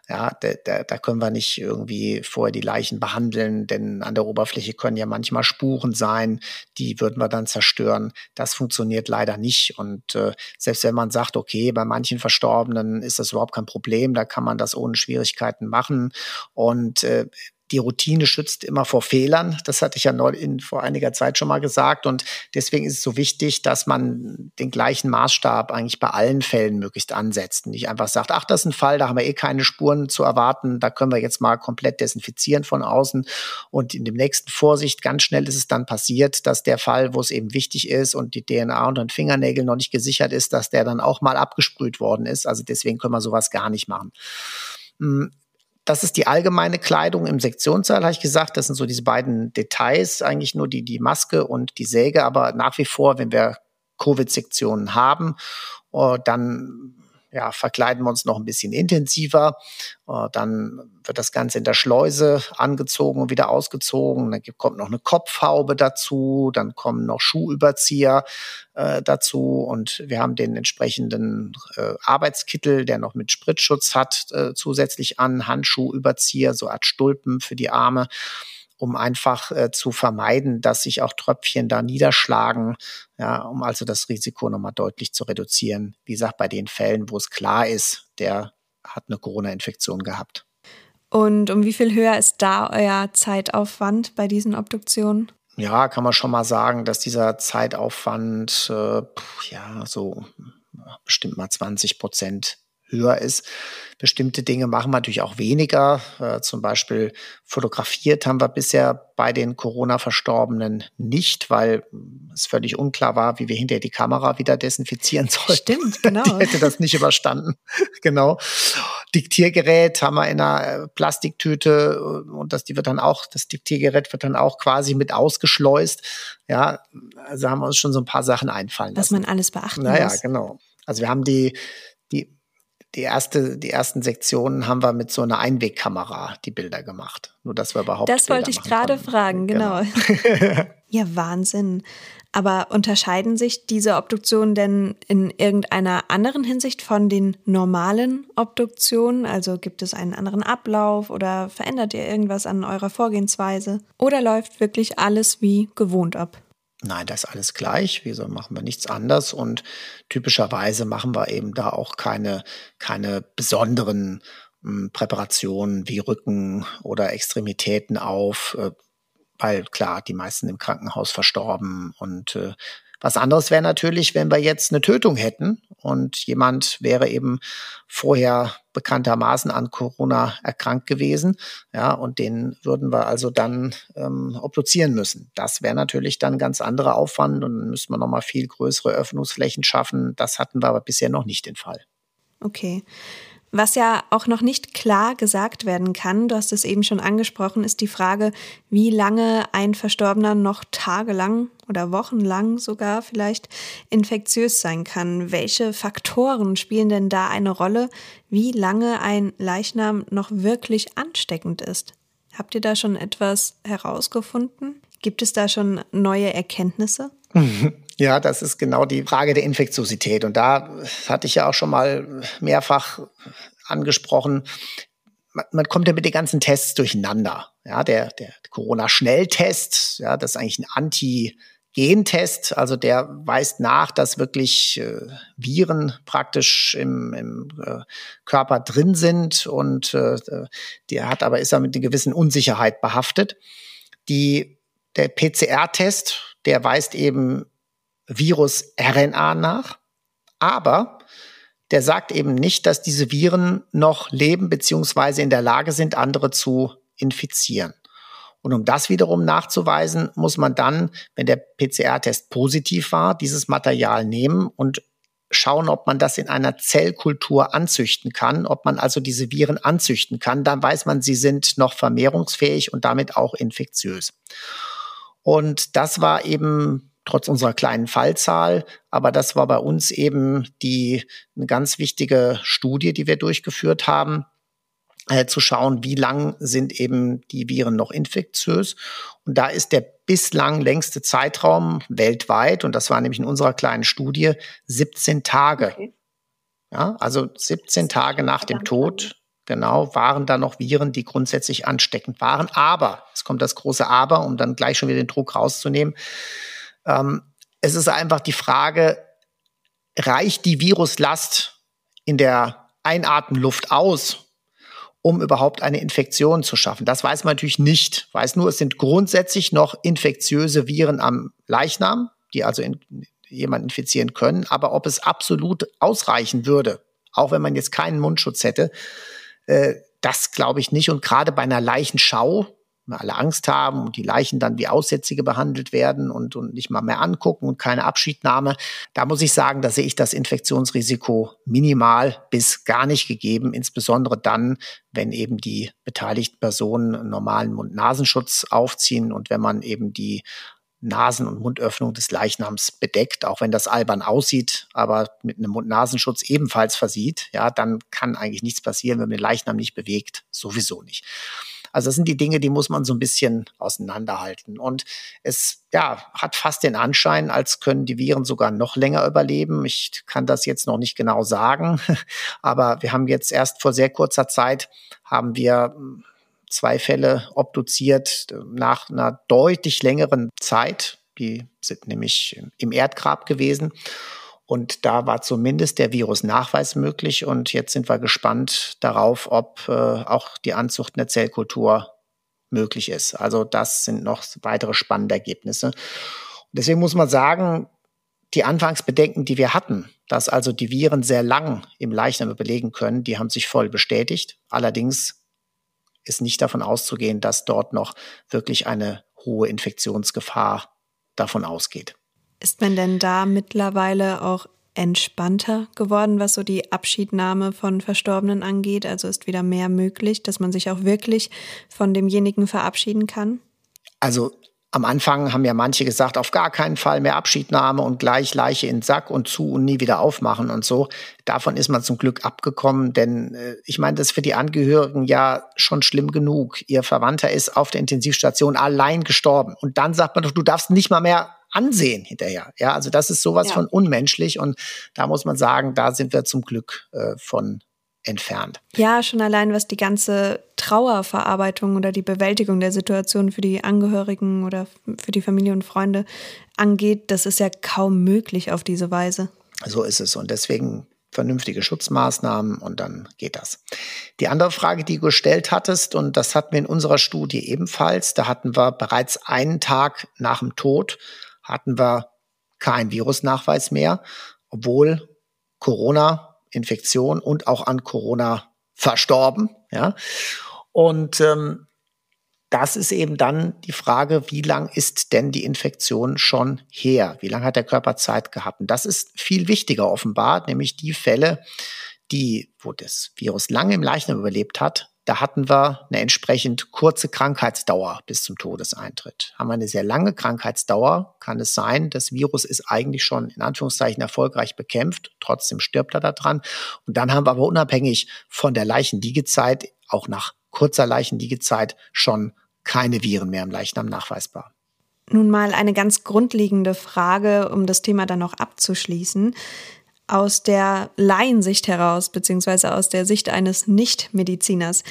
Ja, da, da, da können wir nicht irgendwie vorher die Leichen behandeln, denn an der Oberfläche können ja manchmal Spuren sein, die würden wir dann zerstören. Das funktioniert leider nicht. Und äh, selbst wenn man sagt, okay, bei manchen Verstorbenen ist das überhaupt kein Problem, da kann man das ohne Schwierigkeiten machen. Und äh, die Routine schützt immer vor Fehlern. Das hatte ich ja neu in, vor einiger Zeit schon mal gesagt. Und deswegen ist es so wichtig, dass man den gleichen Maßstab eigentlich bei allen Fällen möglichst ansetzt. Nicht einfach sagt, ach, das ist ein Fall, da haben wir eh keine Spuren zu erwarten, da können wir jetzt mal komplett desinfizieren von außen. Und in dem nächsten Vorsicht, ganz schnell ist es dann passiert, dass der Fall, wo es eben wichtig ist und die DNA unter den Fingernägeln noch nicht gesichert ist, dass der dann auch mal abgesprüht worden ist. Also deswegen können wir sowas gar nicht machen. Das ist die allgemeine Kleidung im Sektionssaal, habe ich gesagt. Das sind so diese beiden Details, eigentlich nur die, die Maske und die Säge. Aber nach wie vor, wenn wir Covid-Sektionen haben, oh, dann ja, verkleiden wir uns noch ein bisschen intensiver. Äh, dann wird das Ganze in der Schleuse angezogen und wieder ausgezogen. Dann kommt noch eine Kopfhaube dazu, dann kommen noch Schuhüberzieher äh, dazu und wir haben den entsprechenden äh, Arbeitskittel, der noch mit Spritzschutz hat, äh, zusätzlich an, Handschuhüberzieher, so Art Stulpen für die Arme um einfach äh, zu vermeiden, dass sich auch Tröpfchen da niederschlagen, ja, um also das Risiko nochmal deutlich zu reduzieren. Wie gesagt, bei den Fällen, wo es klar ist, der hat eine Corona-Infektion gehabt. Und um wie viel höher ist da euer Zeitaufwand bei diesen Obduktionen? Ja, kann man schon mal sagen, dass dieser Zeitaufwand äh, ja so bestimmt mal 20 Prozent höher ist. Bestimmte Dinge machen wir natürlich auch weniger. Äh, zum Beispiel fotografiert haben wir bisher bei den Corona-Verstorbenen nicht, weil es völlig unklar war, wie wir hinterher die Kamera wieder desinfizieren sollten. Stimmt, genau. Die hätte das nicht überstanden. genau. Diktiergerät haben wir in einer äh, Plastiktüte und das, die wird dann auch, das Diktiergerät wird dann auch quasi mit ausgeschleust. Ja, also haben wir uns schon so ein paar Sachen einfallen lassen. Was man alles beachten naja, muss. Naja, genau. Also wir haben die, die erste, die ersten Sektionen haben wir mit so einer Einwegkamera die Bilder gemacht. Nur dass wir überhaupt. Das wollte ich gerade fragen, genau. genau. ja, Wahnsinn. Aber unterscheiden sich diese Obduktionen denn in irgendeiner anderen Hinsicht von den normalen Obduktionen? Also gibt es einen anderen Ablauf oder verändert ihr irgendwas an eurer Vorgehensweise? Oder läuft wirklich alles wie gewohnt ab? Nein, das ist alles gleich. Wieso machen wir nichts anders? Und typischerweise machen wir eben da auch keine, keine besonderen hm, Präparationen wie Rücken oder Extremitäten auf, äh, weil klar, die meisten im Krankenhaus verstorben und äh, was anderes wäre natürlich, wenn wir jetzt eine Tötung hätten und jemand wäre eben vorher bekanntermaßen an Corona erkrankt gewesen, ja, und den würden wir also dann ähm, obduzieren müssen. Das wäre natürlich dann ganz anderer Aufwand und dann müssten wir nochmal viel größere Öffnungsflächen schaffen. Das hatten wir aber bisher noch nicht den Fall. Okay. Was ja auch noch nicht klar gesagt werden kann, du hast es eben schon angesprochen, ist die Frage, wie lange ein Verstorbener noch tagelang oder wochenlang sogar vielleicht infektiös sein kann. Welche Faktoren spielen denn da eine Rolle, wie lange ein Leichnam noch wirklich ansteckend ist? Habt ihr da schon etwas herausgefunden? Gibt es da schon neue Erkenntnisse? Ja, das ist genau die Frage der Infektiosität. Und da hatte ich ja auch schon mal mehrfach angesprochen. Man, man kommt ja mit den ganzen Tests durcheinander. Ja, der, der Corona-Schnelltest, ja, das ist eigentlich ein Anti- Gentest, also der weist nach, dass wirklich äh, Viren praktisch im, im äh, Körper drin sind und äh, der hat aber ist er mit einer gewissen Unsicherheit behaftet. Die, der PCR-Test, der weist eben Virus-RNA nach, aber der sagt eben nicht, dass diese Viren noch leben beziehungsweise in der Lage sind, andere zu infizieren. Und um das wiederum nachzuweisen, muss man dann, wenn der PCR-Test positiv war, dieses Material nehmen und schauen, ob man das in einer Zellkultur anzüchten kann, ob man also diese Viren anzüchten kann. Dann weiß man, sie sind noch vermehrungsfähig und damit auch infektiös. Und das war eben trotz unserer kleinen Fallzahl. Aber das war bei uns eben die eine ganz wichtige Studie, die wir durchgeführt haben, äh, zu schauen, wie lang sind eben die Viren noch infektiös. Und da ist der bislang längste Zeitraum weltweit, und das war nämlich in unserer kleinen Studie, 17 Tage. Okay. Ja, also 17 Tage nach dem Tod Genau, waren da noch Viren, die grundsätzlich ansteckend waren. Aber, es kommt das große Aber, um dann gleich schon wieder den Druck rauszunehmen. Ähm, es ist einfach die Frage, reicht die Viruslast in der Einatemluft aus, um überhaupt eine Infektion zu schaffen. Das weiß man natürlich nicht. Weiß nur, es sind grundsätzlich noch infektiöse Viren am Leichnam, die also in, jemanden infizieren können. Aber ob es absolut ausreichen würde, auch wenn man jetzt keinen Mundschutz hätte, äh, das glaube ich nicht. Und gerade bei einer Leichenschau, alle Angst haben und die Leichen dann wie Aussätzige behandelt werden und, und nicht mal mehr angucken und keine Abschiednahme. Da muss ich sagen, da sehe ich das Infektionsrisiko minimal bis gar nicht gegeben, insbesondere dann, wenn eben die beteiligten Personen einen normalen Mund-Nasenschutz aufziehen und wenn man eben die Nasen- und Mundöffnung des Leichnams bedeckt, auch wenn das albern aussieht, aber mit einem Mund-Nasenschutz ebenfalls versieht, ja, dann kann eigentlich nichts passieren, wenn man den Leichnam nicht bewegt, sowieso nicht. Also das sind die Dinge, die muss man so ein bisschen auseinanderhalten. Und es ja, hat fast den Anschein, als können die Viren sogar noch länger überleben. Ich kann das jetzt noch nicht genau sagen, aber wir haben jetzt erst vor sehr kurzer Zeit haben wir hm, zwei Fälle obduziert nach einer deutlich längeren Zeit. Die sind nämlich im Erdgrab gewesen. Und da war zumindest der Virusnachweis möglich. Und jetzt sind wir gespannt darauf, ob äh, auch die Anzucht der Zellkultur möglich ist. Also das sind noch weitere spannende Ergebnisse. Und deswegen muss man sagen, die Anfangsbedenken, die wir hatten, dass also die Viren sehr lang im Leichnam überlegen können, die haben sich voll bestätigt. Allerdings ist nicht davon auszugehen, dass dort noch wirklich eine hohe Infektionsgefahr davon ausgeht. Ist man denn da mittlerweile auch entspannter geworden, was so die Abschiednahme von Verstorbenen angeht? Also ist wieder mehr möglich, dass man sich auch wirklich von demjenigen verabschieden kann? Also am Anfang haben ja manche gesagt, auf gar keinen Fall mehr Abschiednahme und gleich Leiche in den Sack und zu und nie wieder aufmachen und so. Davon ist man zum Glück abgekommen, denn äh, ich meine, das ist für die Angehörigen ja schon schlimm genug. Ihr Verwandter ist auf der Intensivstation allein gestorben und dann sagt man doch, du darfst nicht mal mehr ansehen hinterher. Ja, also das ist sowas ja. von unmenschlich und da muss man sagen, da sind wir zum Glück äh, von entfernt. Ja, schon allein was die ganze Trauerverarbeitung oder die Bewältigung der Situation für die Angehörigen oder für die Familie und Freunde angeht, das ist ja kaum möglich auf diese Weise. So ist es und deswegen vernünftige Schutzmaßnahmen und dann geht das. Die andere Frage, die du gestellt hattest, und das hatten wir in unserer Studie ebenfalls, da hatten wir bereits einen Tag nach dem Tod, hatten wir keinen Virusnachweis mehr, obwohl Corona Infektion und auch an Corona verstorben. Ja. Und ähm, das ist eben dann die Frage, wie lang ist denn die Infektion schon her? Wie lange hat der Körper Zeit gehabt? Und das ist viel wichtiger offenbar, nämlich die Fälle, die, wo das Virus lange im Leichnam überlebt hat, da hatten wir eine entsprechend kurze Krankheitsdauer bis zum Todeseintritt. Haben wir eine sehr lange Krankheitsdauer, kann es sein, das Virus ist eigentlich schon in Anführungszeichen erfolgreich bekämpft, trotzdem stirbt er daran. Und dann haben wir aber unabhängig von der Leichenliegezeit, auch nach kurzer Leichenliegezeit, schon keine Viren mehr im Leichnam nachweisbar. Nun mal eine ganz grundlegende Frage, um das Thema dann noch abzuschließen aus der Laiensicht heraus, beziehungsweise aus der Sicht eines Nichtmediziners,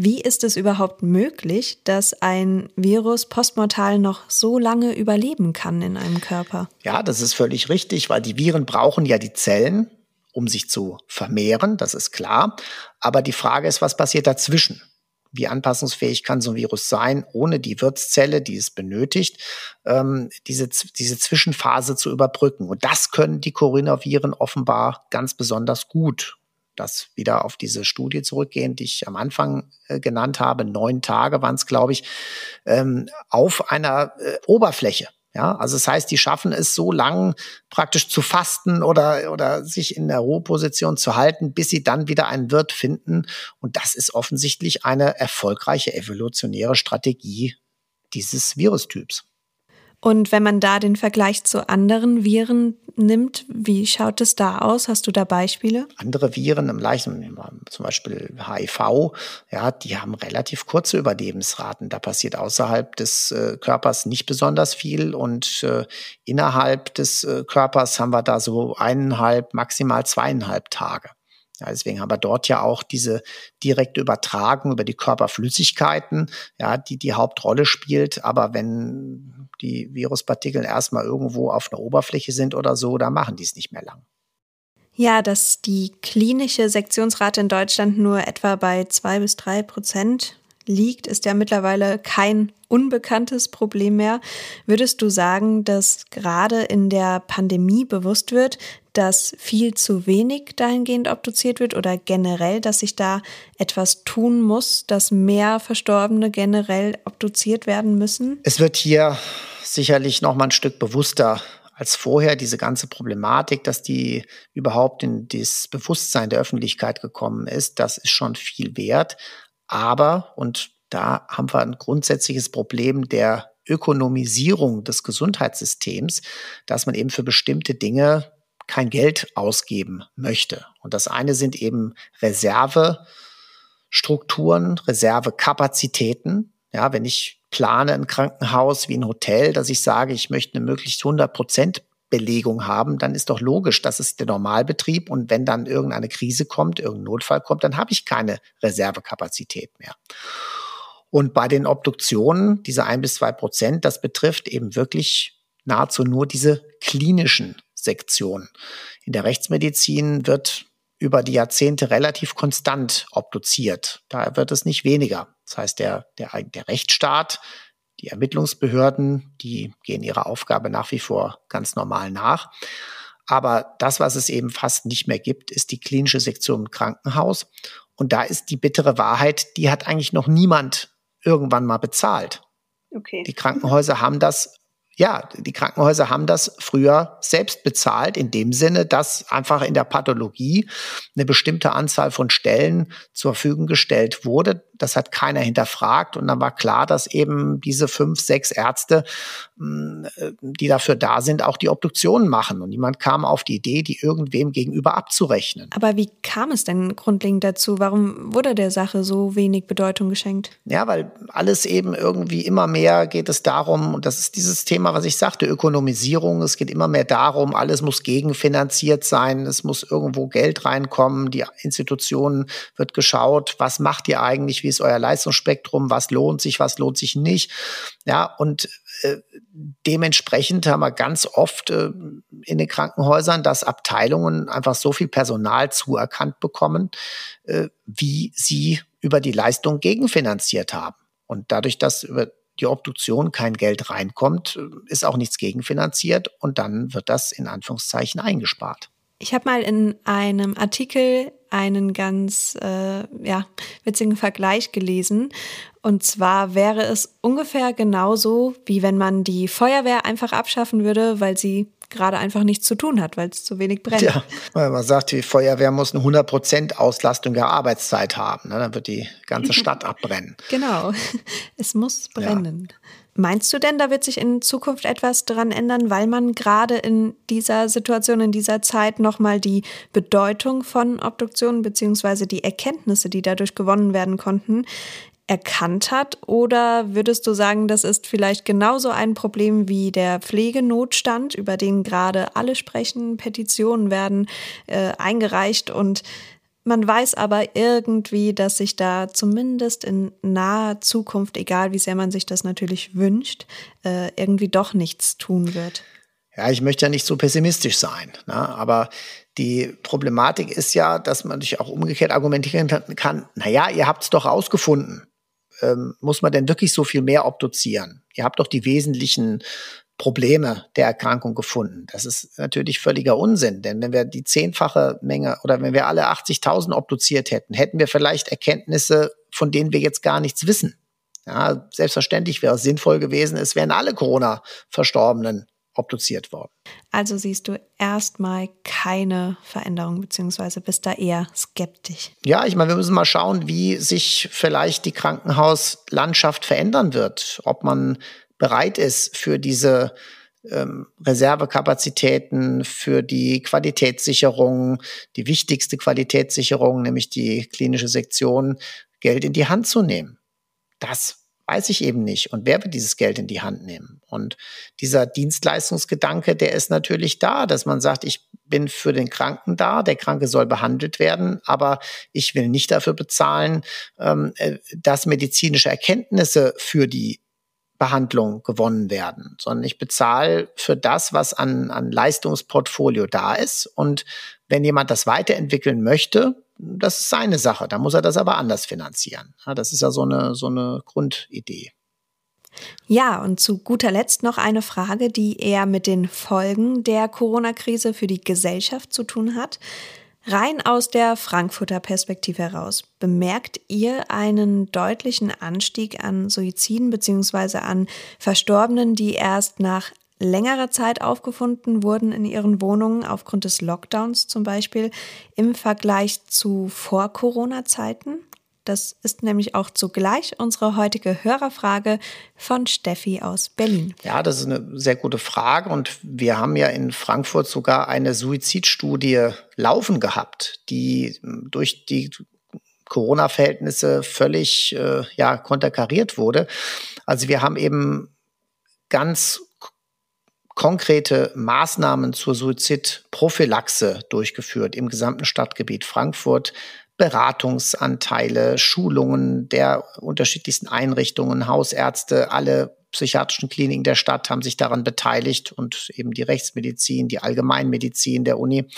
wie ist es überhaupt möglich, dass ein Virus postmortal noch so lange überleben kann in einem Körper? Ja, das ist völlig richtig, weil die Viren brauchen ja die Zellen, um sich zu vermehren, das ist klar. Aber die Frage ist, was passiert dazwischen? Wie anpassungsfähig kann so ein Virus sein, ohne die Wirtszelle, die es benötigt, ähm, diese, diese Zwischenphase zu überbrücken. Und das können die Coronaviren offenbar ganz besonders gut. Das wieder auf diese Studie zurückgehen, die ich am Anfang äh, genannt habe. Neun Tage waren es, glaube ich, ähm, auf einer äh, Oberfläche. Ja, also das heißt, die schaffen es so lang praktisch zu fasten oder, oder sich in der Ruheposition zu halten, bis sie dann wieder einen Wirt finden. Und das ist offensichtlich eine erfolgreiche evolutionäre Strategie dieses Virustyps. Und wenn man da den Vergleich zu anderen Viren nimmt, wie schaut es da aus? Hast du da Beispiele? Andere Viren im Leichen, zum Beispiel HIV, ja, die haben relativ kurze Überlebensraten. Da passiert außerhalb des äh, Körpers nicht besonders viel und äh, innerhalb des äh, Körpers haben wir da so eineinhalb, maximal zweieinhalb Tage. Ja, deswegen haben wir dort ja auch diese direkte Übertragung über die Körperflüssigkeiten, ja, die die Hauptrolle spielt. Aber wenn die Viruspartikel erstmal irgendwo auf einer Oberfläche sind oder so, dann machen die es nicht mehr lang. Ja, dass die klinische Sektionsrate in Deutschland nur etwa bei zwei bis drei Prozent liegt, ist ja mittlerweile kein unbekanntes Problem mehr. Würdest du sagen, dass gerade in der Pandemie bewusst wird, dass viel zu wenig dahingehend obduziert wird oder generell, dass sich da etwas tun muss, dass mehr Verstorbene generell obduziert werden müssen? Es wird hier sicherlich noch mal ein Stück bewusster als vorher diese ganze Problematik, dass die überhaupt in das Bewusstsein der Öffentlichkeit gekommen ist, das ist schon viel wert. Aber, und da haben wir ein grundsätzliches Problem der Ökonomisierung des Gesundheitssystems, dass man eben für bestimmte Dinge kein Geld ausgeben möchte. Und das eine sind eben Reservestrukturen, Reservekapazitäten. Ja, wenn ich plane ein Krankenhaus wie ein Hotel, dass ich sage, ich möchte eine möglichst 100 Prozent Belegung haben, dann ist doch logisch, das ist der Normalbetrieb und wenn dann irgendeine Krise kommt, irgendein Notfall kommt, dann habe ich keine Reservekapazität mehr. Und bei den Obduktionen, diese ein bis zwei Prozent, das betrifft eben wirklich nahezu nur diese klinischen Sektionen. In der Rechtsmedizin wird über die Jahrzehnte relativ konstant obduziert. Da wird es nicht weniger. Das heißt, der, der, der Rechtsstaat die Ermittlungsbehörden, die gehen ihrer Aufgabe nach wie vor ganz normal nach. Aber das, was es eben fast nicht mehr gibt, ist die klinische Sektion im Krankenhaus. Und da ist die bittere Wahrheit, die hat eigentlich noch niemand irgendwann mal bezahlt. Okay. Die Krankenhäuser haben das ja, die Krankenhäuser haben das früher selbst bezahlt, in dem Sinne, dass einfach in der Pathologie eine bestimmte Anzahl von Stellen zur Verfügung gestellt wurde. Das hat keiner hinterfragt. Und dann war klar, dass eben diese fünf, sechs Ärzte, hm, die dafür da sind, auch die Obduktionen machen. Und niemand kam auf die Idee, die irgendwem gegenüber abzurechnen. Aber wie kam es denn grundlegend dazu? Warum wurde der Sache so wenig Bedeutung geschenkt? Ja, weil alles eben irgendwie immer mehr geht es darum, und das ist dieses Thema, Thema, was ich sagte, Ökonomisierung. Es geht immer mehr darum, alles muss gegenfinanziert sein, es muss irgendwo Geld reinkommen, die Institutionen wird geschaut, was macht ihr eigentlich, wie ist euer Leistungsspektrum, was lohnt sich, was lohnt sich nicht. Ja, und äh, dementsprechend haben wir ganz oft äh, in den Krankenhäusern, dass Abteilungen einfach so viel Personal zuerkannt bekommen, äh, wie sie über die Leistung gegenfinanziert haben. Und dadurch, dass über die Obduktion kein Geld reinkommt, ist auch nichts gegenfinanziert und dann wird das in Anführungszeichen eingespart. Ich habe mal in einem Artikel einen ganz äh, ja, witzigen Vergleich gelesen. Und zwar wäre es ungefähr genauso, wie wenn man die Feuerwehr einfach abschaffen würde, weil sie gerade einfach nichts zu tun hat, weil es zu wenig brennt. Ja, man sagt, die Feuerwehr muss eine 100% Auslastung der Arbeitszeit haben. Ne? Dann wird die ganze Stadt abbrennen. Genau, es muss brennen. Ja. Meinst du denn, da wird sich in Zukunft etwas dran ändern, weil man gerade in dieser Situation, in dieser Zeit nochmal die Bedeutung von Obduktionen beziehungsweise die Erkenntnisse, die dadurch gewonnen werden konnten, erkannt hat? Oder würdest du sagen, das ist vielleicht genauso ein Problem wie der Pflegenotstand, über den gerade alle sprechen, Petitionen werden äh, eingereicht und man weiß aber irgendwie, dass sich da zumindest in naher Zukunft, egal wie sehr man sich das natürlich wünscht, äh, irgendwie doch nichts tun wird. Ja, ich möchte ja nicht so pessimistisch sein, ne? aber die Problematik ist ja, dass man sich auch umgekehrt argumentieren kann, naja, ihr habt es doch rausgefunden ähm, muss man denn wirklich so viel mehr obduzieren? Ihr habt doch die wesentlichen Probleme der Erkrankung gefunden. Das ist natürlich völliger Unsinn, denn wenn wir die zehnfache Menge oder wenn wir alle 80.000 obduziert hätten, hätten wir vielleicht Erkenntnisse, von denen wir jetzt gar nichts wissen. Ja, selbstverständlich wäre es sinnvoll gewesen, es wären alle Corona-Verstorbenen obduziert worden. Also siehst du erstmal keine Veränderung, beziehungsweise bist da eher skeptisch. Ja, ich meine, wir müssen mal schauen, wie sich vielleicht die Krankenhauslandschaft verändern wird. Ob man bereit ist für diese ähm, Reservekapazitäten, für die Qualitätssicherung, die wichtigste Qualitätssicherung, nämlich die klinische Sektion, Geld in die Hand zu nehmen. Das weiß ich eben nicht. Und wer wird dieses Geld in die Hand nehmen? Und dieser Dienstleistungsgedanke, der ist natürlich da, dass man sagt, ich bin für den Kranken da, der Kranke soll behandelt werden, aber ich will nicht dafür bezahlen, ähm, äh, dass medizinische Erkenntnisse für die Behandlung gewonnen werden, sondern ich bezahle für das, was an, an Leistungsportfolio da ist. Und wenn jemand das weiterentwickeln möchte, das ist seine Sache. Da muss er das aber anders finanzieren. Ja, das ist ja so eine, so eine Grundidee. Ja, und zu guter Letzt noch eine Frage, die eher mit den Folgen der Corona-Krise für die Gesellschaft zu tun hat. Rein aus der Frankfurter Perspektive heraus, bemerkt ihr einen deutlichen Anstieg an Suiziden bzw. an Verstorbenen, die erst nach längerer Zeit aufgefunden wurden in ihren Wohnungen aufgrund des Lockdowns zum Beispiel im Vergleich zu Vor-Corona-Zeiten? Das ist nämlich auch zugleich unsere heutige Hörerfrage von Steffi aus Berlin. Ja, das ist eine sehr gute Frage und wir haben ja in Frankfurt sogar eine Suizidstudie laufen gehabt, die durch die Corona-Verhältnisse völlig äh, ja, konterkariert wurde. Also wir haben eben ganz konkrete Maßnahmen zur Suizidprophylaxe durchgeführt im gesamten Stadtgebiet Frankfurt. Beratungsanteile, Schulungen der unterschiedlichsten Einrichtungen, Hausärzte, alle psychiatrischen Kliniken der Stadt haben sich daran beteiligt und eben die Rechtsmedizin, die Allgemeinmedizin der Uni.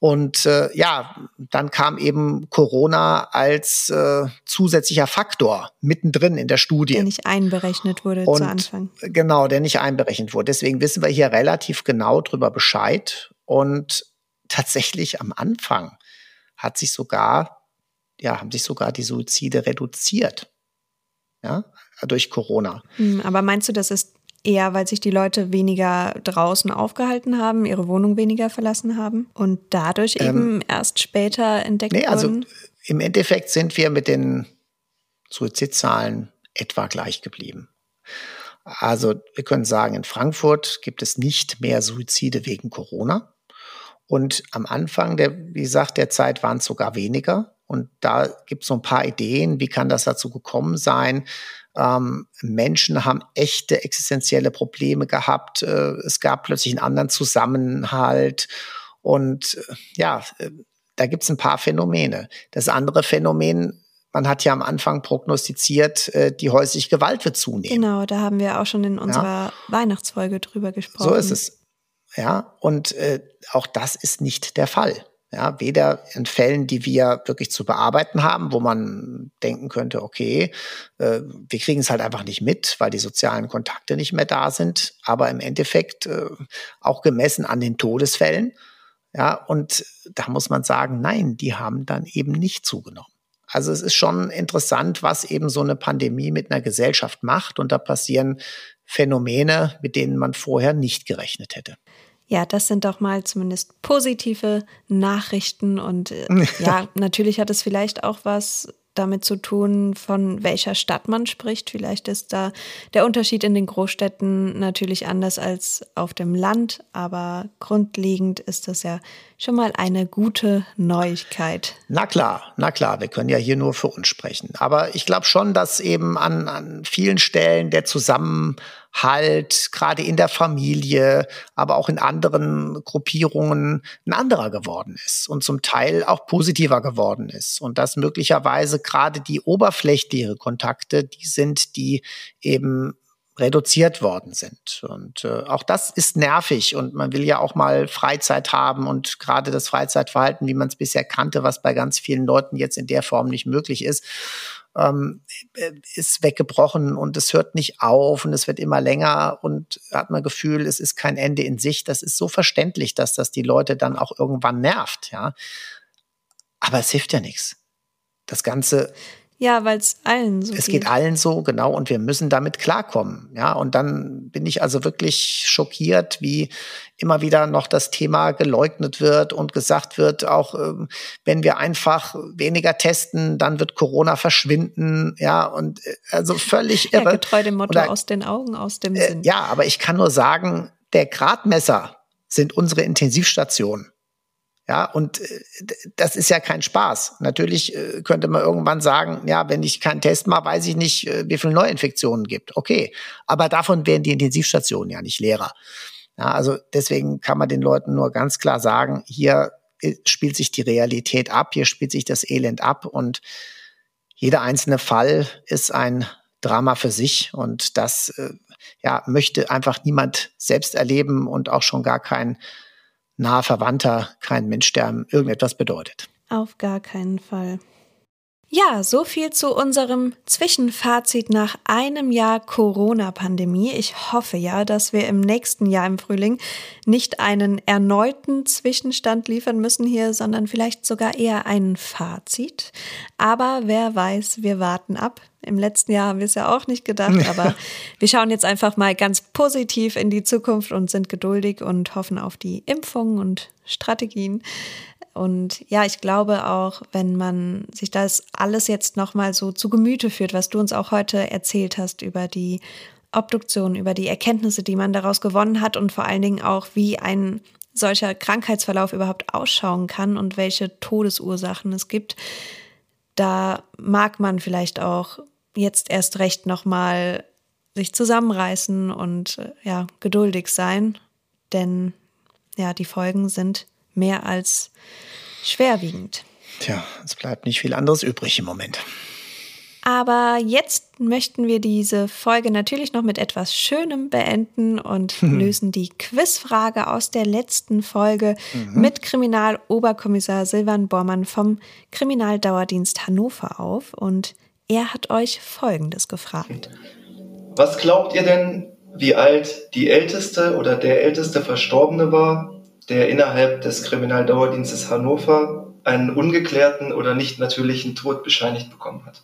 Und äh, ja, dann kam eben Corona als äh, zusätzlicher Faktor mittendrin in der Studie. Der nicht einberechnet wurde Und, zu Anfang. Genau, der nicht einberechnet wurde. Deswegen wissen wir hier relativ genau drüber Bescheid. Und tatsächlich am Anfang hat sich sogar, ja, haben sich sogar die Suizide reduziert. Ja, durch Corona. Hm, aber meinst du, das ist Eher, weil sich die Leute weniger draußen aufgehalten haben, ihre Wohnung weniger verlassen haben und dadurch ähm, eben erst später entdeckt nee, also wurden? Also im Endeffekt sind wir mit den Suizidzahlen etwa gleich geblieben. Also wir können sagen, in Frankfurt gibt es nicht mehr Suizide wegen Corona. Und am Anfang der, wie gesagt, der Zeit waren es sogar weniger. Und da gibt es so ein paar Ideen, wie kann das dazu gekommen sein? Ähm, Menschen haben echte existenzielle Probleme gehabt. Äh, es gab plötzlich einen anderen Zusammenhalt. Und äh, ja, äh, da gibt es ein paar Phänomene. Das andere Phänomen, man hat ja am Anfang prognostiziert, äh, die häusliche Gewalt wird zunehmen. Genau, da haben wir auch schon in unserer ja. Weihnachtsfolge drüber gesprochen. So ist es. Ja, und äh, auch das ist nicht der Fall. Ja, weder in Fällen, die wir wirklich zu bearbeiten haben, wo man denken könnte, okay, äh, wir kriegen es halt einfach nicht mit, weil die sozialen Kontakte nicht mehr da sind, aber im Endeffekt äh, auch gemessen an den Todesfällen. Ja, und da muss man sagen, nein, die haben dann eben nicht zugenommen. Also es ist schon interessant, was eben so eine Pandemie mit einer Gesellschaft macht und da passieren Phänomene, mit denen man vorher nicht gerechnet hätte. Ja, das sind doch mal zumindest positive Nachrichten und äh, ja, natürlich hat es vielleicht auch was damit zu tun, von welcher Stadt man spricht. Vielleicht ist da der Unterschied in den Großstädten natürlich anders als auf dem Land, aber grundlegend ist das ja schon mal eine gute Neuigkeit. Na klar, na klar, wir können ja hier nur für uns sprechen. Aber ich glaube schon, dass eben an, an vielen Stellen der Zusammenhalt, gerade in der Familie, aber auch in anderen Gruppierungen, ein anderer geworden ist und zum Teil auch positiver geworden ist. Und dass möglicherweise gerade die oberflächliche Kontakte, die sind, die eben reduziert worden sind. Und äh, auch das ist nervig und man will ja auch mal Freizeit haben und gerade das Freizeitverhalten, wie man es bisher kannte, was bei ganz vielen Leuten jetzt in der Form nicht möglich ist, ähm, äh, ist weggebrochen und es hört nicht auf und es wird immer länger und hat man Gefühl, es ist kein Ende in sich. Das ist so verständlich, dass das die Leute dann auch irgendwann nervt, ja. Aber es hilft ja nichts. Das Ganze ja, weil es allen so es geht. Es geht allen so, genau, und wir müssen damit klarkommen. Ja, und dann bin ich also wirklich schockiert, wie immer wieder noch das Thema geleugnet wird und gesagt wird, auch ähm, wenn wir einfach weniger testen, dann wird Corona verschwinden. Ja, und äh, also völlig irre. Ja, getreu dem Motto Oder, aus den Augen, aus dem äh, Sinn. Ja, aber ich kann nur sagen, der Gradmesser sind unsere Intensivstationen. Ja, und äh, das ist ja kein Spaß. Natürlich äh, könnte man irgendwann sagen, ja, wenn ich keinen Test mache, weiß ich nicht, äh, wie viele Neuinfektionen gibt. Okay, aber davon werden die Intensivstationen ja nicht leerer. Ja, also deswegen kann man den Leuten nur ganz klar sagen, hier spielt sich die Realität ab, hier spielt sich das Elend ab und jeder einzelne Fall ist ein Drama für sich. Und das ja, möchte einfach niemand selbst erleben und auch schon gar kein naher Verwandter, kein Mensch, ihm irgendetwas bedeutet. Auf gar keinen Fall. Ja, so viel zu unserem Zwischenfazit nach einem Jahr Corona-Pandemie. Ich hoffe ja, dass wir im nächsten Jahr im Frühling nicht einen erneuten Zwischenstand liefern müssen hier, sondern vielleicht sogar eher ein Fazit. Aber wer weiß, wir warten ab. Im letzten Jahr haben wir es ja auch nicht gedacht, aber wir schauen jetzt einfach mal ganz positiv in die Zukunft und sind geduldig und hoffen auf die Impfungen und Strategien. Und ja, ich glaube auch, wenn man sich das alles jetzt nochmal so zu Gemüte führt, was du uns auch heute erzählt hast über die Obduktion, über die Erkenntnisse, die man daraus gewonnen hat und vor allen Dingen auch, wie ein solcher Krankheitsverlauf überhaupt ausschauen kann und welche Todesursachen es gibt, da mag man vielleicht auch jetzt erst recht nochmal sich zusammenreißen und äh, ja, geduldig sein, denn ja, die Folgen sind mehr als schwerwiegend. Tja, es bleibt nicht viel anderes übrig im Moment. Aber jetzt möchten wir diese Folge natürlich noch mit etwas Schönem beenden und mhm. lösen die Quizfrage aus der letzten Folge mhm. mit Kriminaloberkommissar Silvan Bormann vom Kriminaldauerdienst Hannover auf. Und er hat euch Folgendes gefragt. Was glaubt ihr denn, wie alt die älteste oder der älteste Verstorbene war, der innerhalb des Kriminaldauerdienstes Hannover einen ungeklärten oder nicht natürlichen Tod bescheinigt bekommen hat.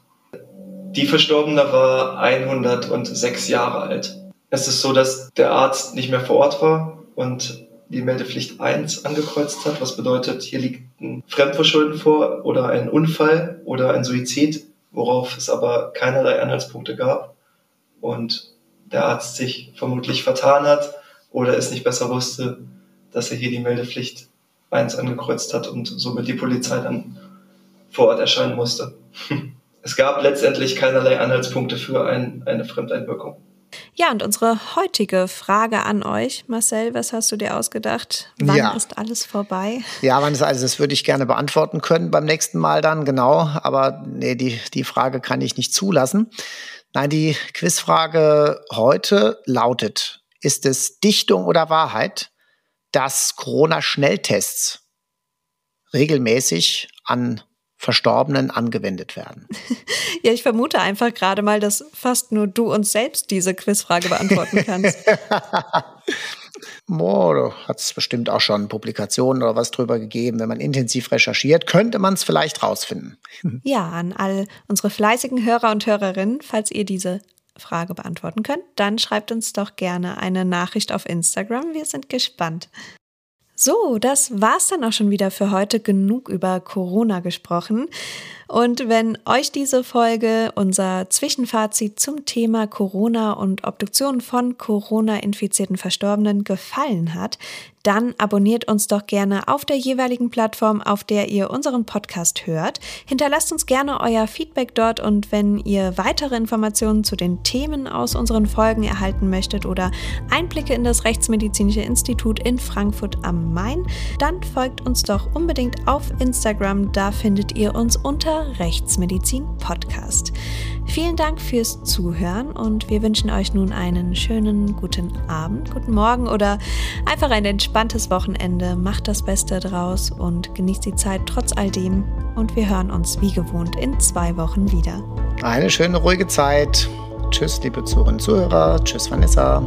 Die Verstorbene war 106 Jahre alt. Es ist so, dass der Arzt nicht mehr vor Ort war und die Meldepflicht 1 angekreuzt hat, was bedeutet, hier liegt ein Fremdverschulden vor oder ein Unfall oder ein Suizid, worauf es aber keinerlei Anhaltspunkte gab und der Arzt sich vermutlich vertan hat oder es nicht besser wusste dass er hier die Meldepflicht 1 angekreuzt hat und somit die Polizei dann vor Ort erscheinen musste. Es gab letztendlich keinerlei Anhaltspunkte für ein, eine Fremdeinwirkung. Ja, und unsere heutige Frage an euch, Marcel, was hast du dir ausgedacht? Wann ja. ist alles vorbei? Ja, wann ist alles? Das würde ich gerne beantworten können beim nächsten Mal dann, genau. Aber nee, die, die Frage kann ich nicht zulassen. Nein, die Quizfrage heute lautet, ist es Dichtung oder Wahrheit, dass Corona-Schnelltests regelmäßig an Verstorbenen angewendet werden. Ja, ich vermute einfach gerade mal, dass fast nur du uns selbst diese Quizfrage beantworten kannst. Boah, hat es bestimmt auch schon Publikationen oder was drüber gegeben. Wenn man intensiv recherchiert, könnte man es vielleicht rausfinden. Ja, an all unsere fleißigen Hörer und Hörerinnen, falls ihr diese Frage beantworten könnt, dann schreibt uns doch gerne eine Nachricht auf Instagram. Wir sind gespannt. So, das war's dann auch schon wieder für heute. Genug über Corona gesprochen. Und wenn euch diese Folge, unser Zwischenfazit zum Thema Corona und Obduktion von Corona-infizierten Verstorbenen gefallen hat, dann abonniert uns doch gerne auf der jeweiligen Plattform, auf der ihr unseren Podcast hört. Hinterlasst uns gerne euer Feedback dort und wenn ihr weitere Informationen zu den Themen aus unseren Folgen erhalten möchtet oder Einblicke in das Rechtsmedizinische Institut in Frankfurt am Main, dann folgt uns doch unbedingt auf Instagram. Da findet ihr uns unter Rechtsmedizin Podcast. Vielen Dank fürs Zuhören und wir wünschen euch nun einen schönen guten Abend, guten Morgen oder einfach ein entspanntes Wochenende. Macht das Beste draus und genießt die Zeit trotz all dem und wir hören uns wie gewohnt in zwei Wochen wieder. Eine schöne ruhige Zeit. Tschüss, liebe Zuhörerinnen und Zuhörer. Tschüss, Vanessa.